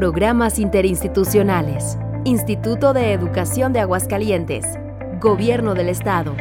Programas interinstitucionales. Instituto de Educación de Aguascalientes. Gobierno del Estado.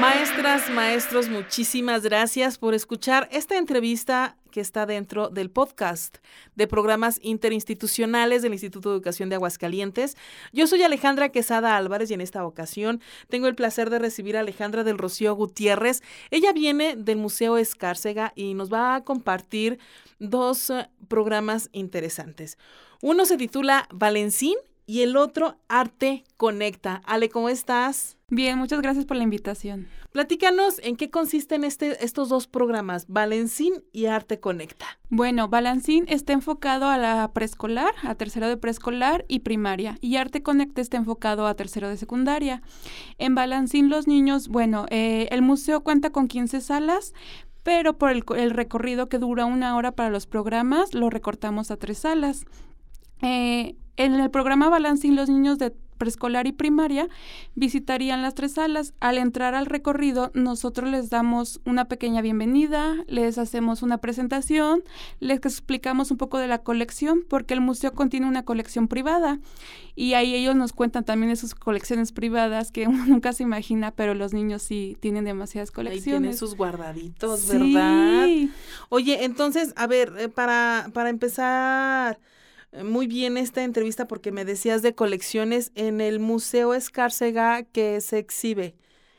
Maestras, maestros, muchísimas gracias por escuchar esta entrevista que está dentro del podcast de programas interinstitucionales del Instituto de Educación de Aguascalientes. Yo soy Alejandra Quesada Álvarez y en esta ocasión tengo el placer de recibir a Alejandra del Rocío Gutiérrez. Ella viene del Museo Escárcega y nos va a compartir dos eh, programas interesantes. Uno se titula Valencín y el otro Arte Conecta. Ale, ¿cómo estás? Bien, muchas gracias por la invitación. Platícanos en qué consisten este, estos dos programas, Balancín y Arte Conecta. Bueno, Balancín está enfocado a la preescolar, a tercero de preescolar y primaria, y Arte Conecta está enfocado a tercero de secundaria. En Balancín los niños, bueno, eh, el museo cuenta con 15 salas, pero por el, el, recorrido que dura una hora para los programas, lo recortamos a tres salas. Eh, en el programa Balancín los niños de preescolar y primaria visitarían las tres salas. Al entrar al recorrido, nosotros les damos una pequeña bienvenida, les hacemos una presentación, les explicamos un poco de la colección, porque el museo contiene una colección privada y ahí ellos nos cuentan también de sus colecciones privadas que uno nunca se imagina, pero los niños sí tienen demasiadas colecciones. Ahí tienen sus guardaditos, ¿verdad? Sí. Oye, entonces, a ver, eh, para, para empezar muy bien esta entrevista porque me decías de colecciones en el Museo Escárcega que se exhibe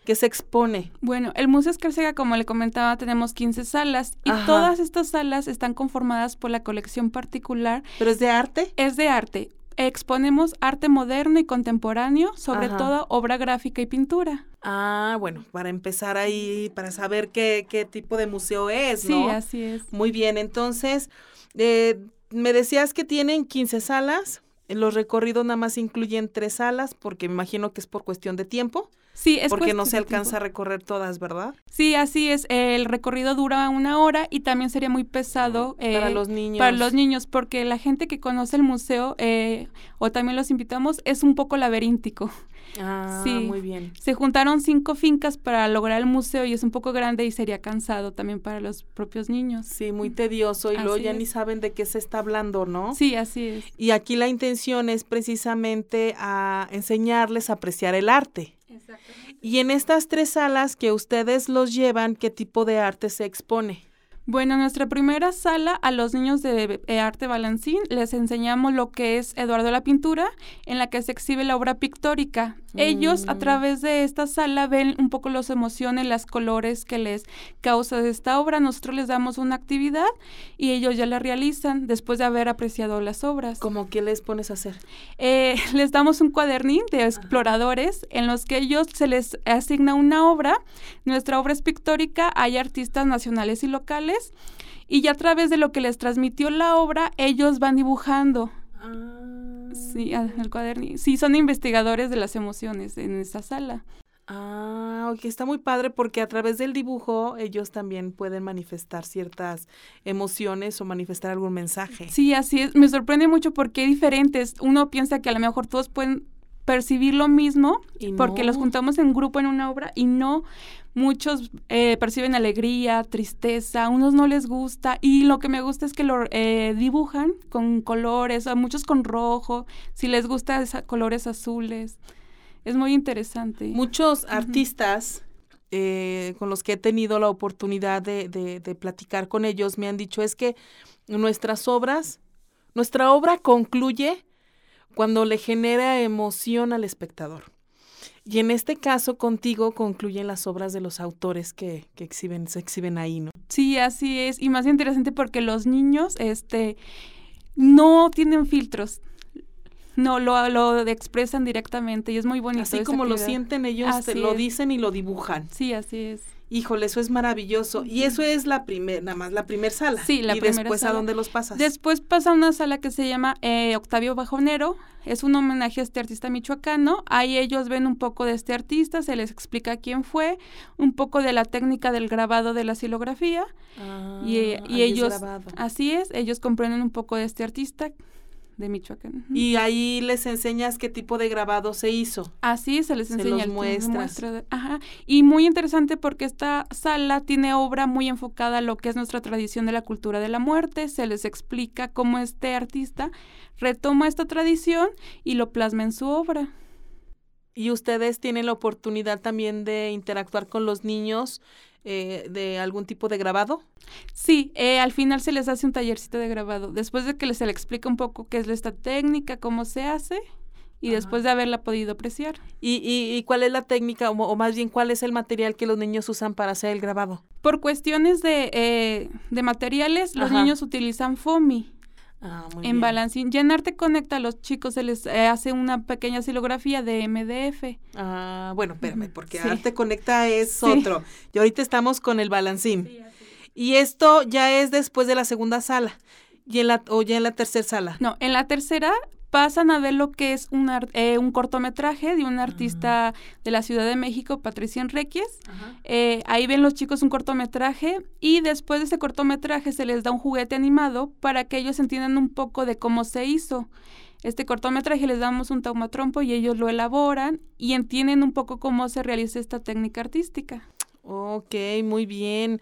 que se expone. Bueno, el Museo Escárcega, como le comentaba, tenemos 15 salas y todas estas salas están conformadas por la colección particular. ¿Pero es de arte? Es de arte. Exponemos arte moderno y contemporáneo, sobre todo obra gráfica y pintura. Ah, bueno, para empezar ahí, para saber qué, qué tipo de museo es, ¿no? Sí, así es. Muy bien, entonces, eh, me decías que tienen 15 salas. Los recorridos nada más incluyen tres salas porque me imagino que es por cuestión de tiempo. Sí, es porque no se alcanza a recorrer todas, ¿verdad? Sí, así es. El recorrido dura una hora y también sería muy pesado para eh, los niños. Para los niños, porque la gente que conoce el museo eh, o también los invitamos es un poco laberíntico. Ah, sí. muy bien. Se juntaron cinco fincas para lograr el museo y es un poco grande y sería cansado también para los propios niños. Sí, muy tedioso y luego ya ni saben de qué se está hablando, ¿no? Sí, así es. Y aquí la intención es precisamente a enseñarles a apreciar el arte. Exactamente. Y en estas tres salas que ustedes los llevan, ¿qué tipo de arte se expone? Bueno, en nuestra primera sala a los niños de arte balancín les enseñamos lo que es Eduardo la pintura, en la que se exhibe la obra pictórica. Ellos a mm. través de esta sala ven un poco las emociones, los colores que les causa esta obra. Nosotros les damos una actividad y ellos ya la realizan después de haber apreciado las obras. ¿Cómo qué les pones a hacer? Eh, les damos un cuadernín de exploradores en los que ellos se les asigna una obra. Nuestra obra es pictórica, hay artistas nacionales y locales y ya a través de lo que les transmitió la obra, ellos van dibujando. Ah. Sí. Sí, son investigadores de las emociones en esta sala. Ah, ok, está muy padre porque a través del dibujo ellos también pueden manifestar ciertas emociones o manifestar algún mensaje. Sí, así es. Me sorprende mucho porque hay diferentes. Uno piensa que a lo mejor todos pueden percibir lo mismo porque los juntamos en grupo en una obra y no muchos eh, perciben alegría, tristeza, unos no les gusta y lo que me gusta es que lo eh, dibujan con colores, muchos con rojo, si les gusta colores azules. Es muy interesante. Muchos artistas eh, con los que he tenido la oportunidad de, de platicar con ellos me han dicho es que nuestras obras, nuestra obra concluye cuando le genera emoción al espectador. Y en este caso, contigo concluyen las obras de los autores que, que exhiben, se exhiben ahí, ¿no? Sí, así es. Y más interesante porque los niños, este, no tienen filtros. No, lo, lo expresan directamente y es muy bonito. Así como lo sienten ellos, te lo dicen y lo dibujan. Sí, así es. Híjole, eso es maravilloso. Y eso es la primera, nada más la primera sala. Sí, la ¿Y después a dónde los pasas? Después pasa una sala que se llama eh, Octavio Bajonero. Es un homenaje a este artista michoacano. Ahí ellos ven un poco de este artista, se les explica quién fue, un poco de la técnica del grabado de la silografía. Ah, y, y ellos, así es, ellos comprenden un poco de este artista de Michoacán. Y ahí les enseñas qué tipo de grabado se hizo. Así se les Se enseña los el muestras. de- ajá. Y muy interesante porque esta sala tiene obra muy enfocada a lo que es nuestra tradición de la cultura de la muerte. Se les explica cómo este artista retoma esta tradición y lo plasma en su obra. Y ustedes tienen la oportunidad también de interactuar con los niños eh, de algún tipo de grabado. Sí, eh, al final se les hace un tallercito de grabado. Después de que les- se le explica un poco qué es esta técnica, cómo se hace, y Ajá. después de haberla podido apreciar. ¿Y, y, y cuál es la técnica, o, más bien cuál es el material que los niños usan para hacer el grabado? Por cuestiones de, eh, de materiales, los niños utilizan FOMI. Ah, muy en bien. Balancín. Llenarte conecta a los chicos, se les eh, hace una pequeña silografía de MDF. Ah, bueno, espérame, porque sí. Arte Conecta es Sí. otro. Y ahorita estamos con el balancín. Y esto ya es después de la segunda sala. Y en la, o ya en la tercera sala. No, en la tercera pasan a ver lo que es un, eh, un cortometraje de un artista de la Ciudad de México, Patricia Enríquez. Eh, ahí ven los chicos un cortometraje y después de ese cortometraje se les da un juguete animado para que ellos entiendan un poco de cómo se hizo. Este cortometraje les damos un taumatrompo y ellos lo elaboran y entienden un poco cómo se realiza esta técnica artística. Ok, muy bien.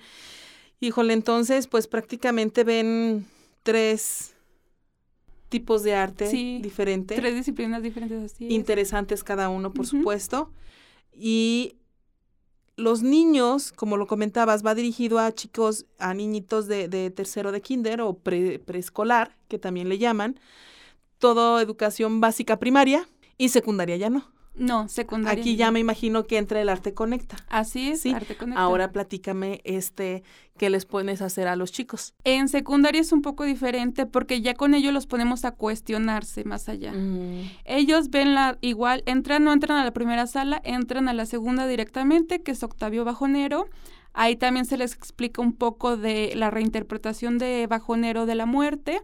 Híjole, entonces, pues prácticamente ven tres tipos de arte Sí, diferente. Tres disciplinas diferentes así. es. interesantes cada uno, por supuesto. Y los niños, como lo comentabas, va dirigido a chicos, a niñitos de, de tercero de kinder o pre- preescolar, que también le llaman. Todo educación básica primaria y secundaria ya no. No, secundaria. Aquí ya me imagino que entra el arte conecta. Así es, Sí, arte conecta. Ahora platícame este qué les pones a hacer a los chicos. En secundaria es un poco diferente porque ya con ellos los ponemos a cuestionarse más allá. Mm, Ellos ven la igual, entran, no entran a la primera sala, entran a la segunda directamente, que es Octavio Bajonero. Ahí también se les explica un poco de la reinterpretación de Bajonero de la muerte.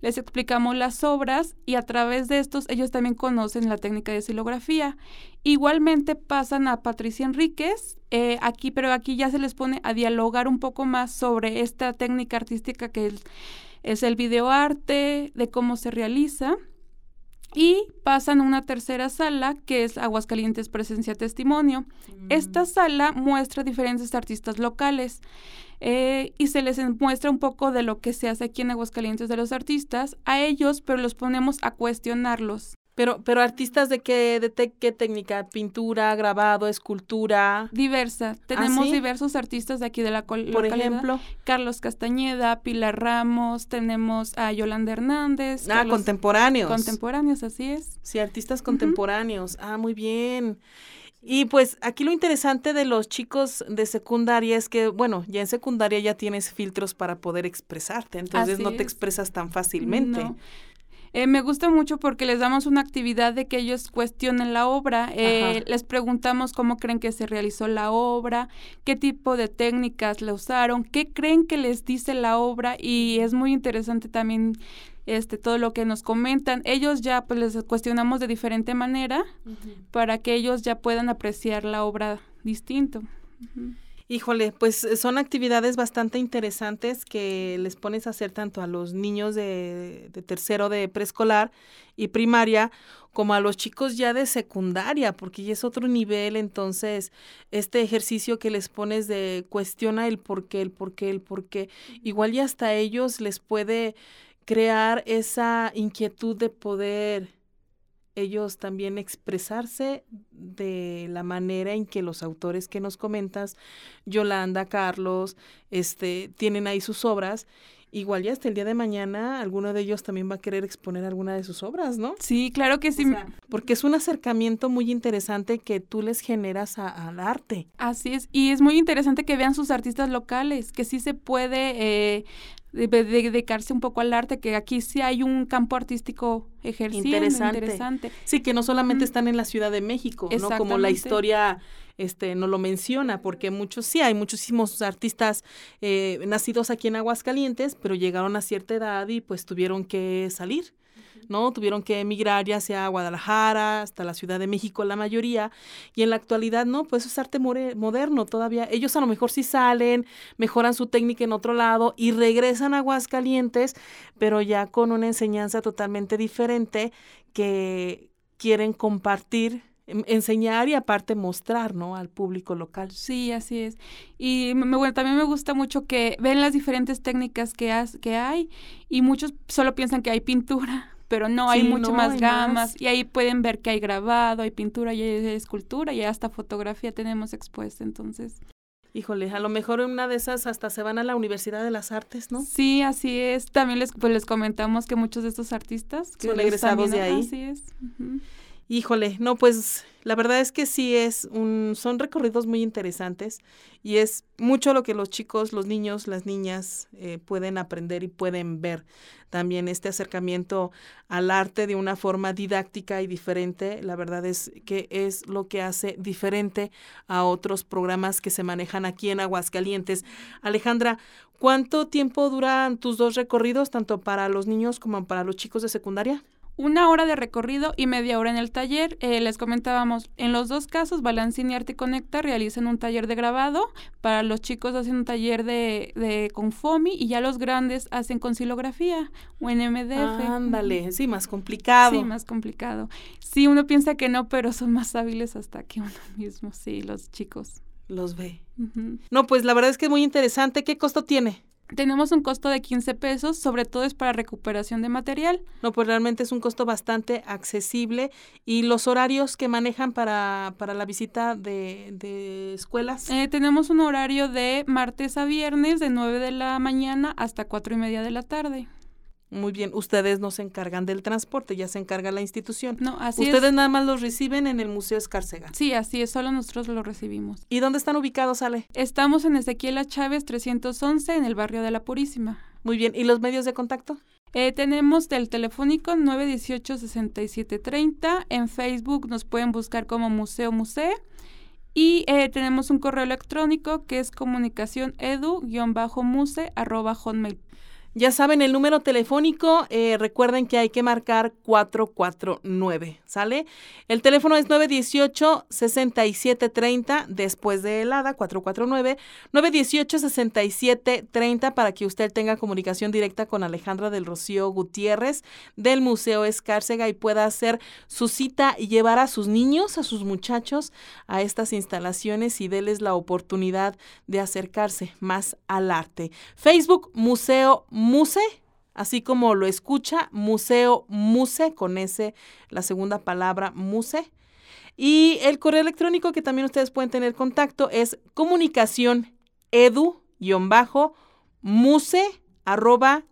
Les explicamos las obras y a través de estos ellos también conocen la técnica de silografía. Igualmente pasan a Patricia Enríquez, eh, aquí, pero aquí ya se les pone a dialogar un poco más sobre esta técnica artística que es, es el videoarte, de cómo se realiza. Y pasan a una tercera sala que es Aguascalientes Presencia Testimonio. Esta sala muestra diferentes artistas locales eh, y se les muestra un poco de lo que se hace aquí en Aguascalientes de los artistas a ellos, pero los ponemos a cuestionarlos. Pero, pero artistas de qué, de te- qué técnica, pintura, grabado, escultura, Diversa. Tenemos sí? diversos artistas de aquí de la por localidad. ejemplo. Carlos Castañeda, Pilar Ramos, tenemos a Yolanda Hernández. Ah, Carlos- contemporáneos. Contemporáneos, así es. Sí, artistas contemporáneos. Ah, muy bien. Y pues aquí lo interesante de los chicos de secundaria es que, bueno, ya en secundaria ya tienes filtros para poder expresarte, entonces Así no te es. expresas tan fácilmente. No. Eh, me gusta mucho porque les damos una actividad de que ellos cuestionen la obra. Eh, les preguntamos cómo creen que se realizó la obra, qué tipo de técnicas le usaron, qué creen que les dice la obra y es muy interesante también este todo lo que nos comentan. Ellos ya pues les cuestionamos de diferente manera para que ellos ya puedan apreciar la obra distinto. Híjole, pues eh, son actividades bastante interesantes que les pones a hacer tanto a los niños de, de tercero de preescolar y primaria como a los chicos ya de secundaria, porque ya es otro nivel, entonces este ejercicio que les pones de cuestiona el por qué, el por qué, el por qué, igual y hasta ellos les puede crear esa inquietud de poder ellos también expresarse de la manera en que los autores que nos comentas, Yolanda, Carlos, este, tienen ahí sus obras. Igual ya hasta el día de mañana alguno de ellos también va a querer exponer alguna de sus obras, ¿no? Sí, claro que sí. O sea, porque es un acercamiento muy interesante que tú les generas a- al arte. Así es, y es muy interesante que vean sus artistas locales, que sí se puede eh, de- de- dedicarse un poco al arte, que aquí sí hay un campo artístico ejerciendo, Interesante. interesante. Sí, que no solamente están en la Ciudad de México, ¿no? Como la historia este, no lo menciona, porque muchos, sí, hay muchísimos artistas eh, nacidos aquí en Aguascalientes, pero llegaron a cierta edad y pues tuvieron que salir. ¿No? Tuvieron que emigrar ya sea a Guadalajara, hasta la Ciudad de México, la mayoría, y en la actualidad, no, pues es arte moderno todavía. Ellos a lo mejor sí salen, mejoran su técnica en otro lado y regresan a Aguascalientes, pero ya con una enseñanza totalmente diferente que quieren compartir enseñar y aparte mostrar, ¿no? Al público local. Sí, así es. Y me, también me gusta mucho que ven las diferentes técnicas que, que hay y muchos solo piensan que hay pintura, pero no, hay mucho más gamas y ahí pueden ver que hay grabado, hay pintura y hay escultura y hasta fotografía tenemos expuesta, entonces. Híjole, a lo mejor en una de esas hasta se van a la Universidad de las Artes, ¿no? Sí, así es. También les, pues, les comentamos que muchos de estos artistas son egresados de ahí. Así es. Híjole, no, pues la verdad es que sí es un, son recorridos muy interesantes y es mucho lo que los chicos, los niños, las niñas eh, pueden aprender y pueden ver. También este acercamiento al arte de una forma didáctica y diferente, la verdad es que es lo que hace diferente a otros programas que se manejan aquí en Aguascalientes. Alejandra, ¿cuánto tiempo duran tus dos recorridos, tanto para los niños como para los chicos de secundaria? Una hora de recorrido y media hora en el taller. Eh, les comentábamos, en los dos casos, Balancín y Arte Conecta realizan un taller de grabado, para los chicos hacen un taller de, de con FOMI y ya los grandes hacen con silografía o en MDF. Ándale, sí, más complicado. Sí, más complicado. Sí, uno piensa que no, pero son más hábiles hasta que uno mismo, sí, los chicos. Los ve. No, pues la verdad es que es muy interesante. ¿Qué costo tiene? Tenemos un costo de 15 pesos, sobre todo es para recuperación de material. No, pues realmente es un costo bastante accesible. ¿Y los horarios que manejan para, para la visita de, de escuelas? Eh, tenemos un horario de martes a viernes de 9 de la mañana hasta 4 y media de la tarde. Muy bien, ustedes no se encargan del transporte, ya se encarga la institución. No, así Ustedes nada más los reciben en el Museo Escárcega. Sí, así es, solo nosotros lo recibimos. ¿Y dónde están ubicados, Ale? Estamos en Ezequiela Chávez 311 en el barrio de La Purísima. Muy bien, ¿y los medios de contacto? Eh, tenemos del telefónico 918-6730. En Facebook nos pueden buscar como Museo Museo. Y eh, tenemos un correo electrónico que es comunicación edu-muse arroba hotmail ya saben el número telefónico, eh, recuerden que hay que marcar 449, ¿sale? El teléfono es 918-6730 después de helada, 449, 918-6730 para que usted tenga comunicación directa con Alejandra del Rocío Gutiérrez del Museo Escárcega y pueda hacer su cita y llevar a sus niños, a sus muchachos a estas instalaciones y déles la oportunidad de acercarse más al arte. Facebook Museo Muse, así como lo escucha, Museo Muse, con ese, la segunda palabra Muse. Y el correo electrónico que también ustedes pueden tener contacto es comunicación edu-muse arroba.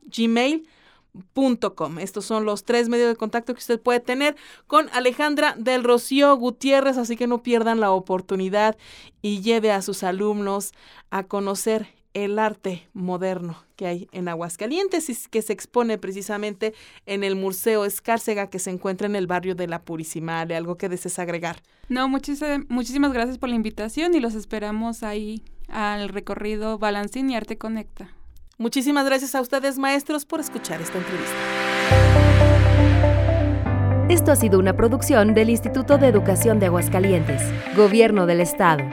Estos son los tres medios de contacto que usted puede tener con Alejandra del Rocío Gutiérrez, así que no pierdan la oportunidad y lleve a sus alumnos a conocer el arte moderno que hay en Aguascalientes y que se expone precisamente en el Museo Escárcega que se encuentra en el barrio de La Purísima. ¿Algo que desees agregar? No, muchísimas gracias por la invitación y los esperamos ahí al recorrido Balancín y Arte Conecta. Muchísimas gracias a ustedes, maestros, por escuchar esta entrevista. Esto ha sido una producción del Instituto de Educación de Aguascalientes, Gobierno del Estado.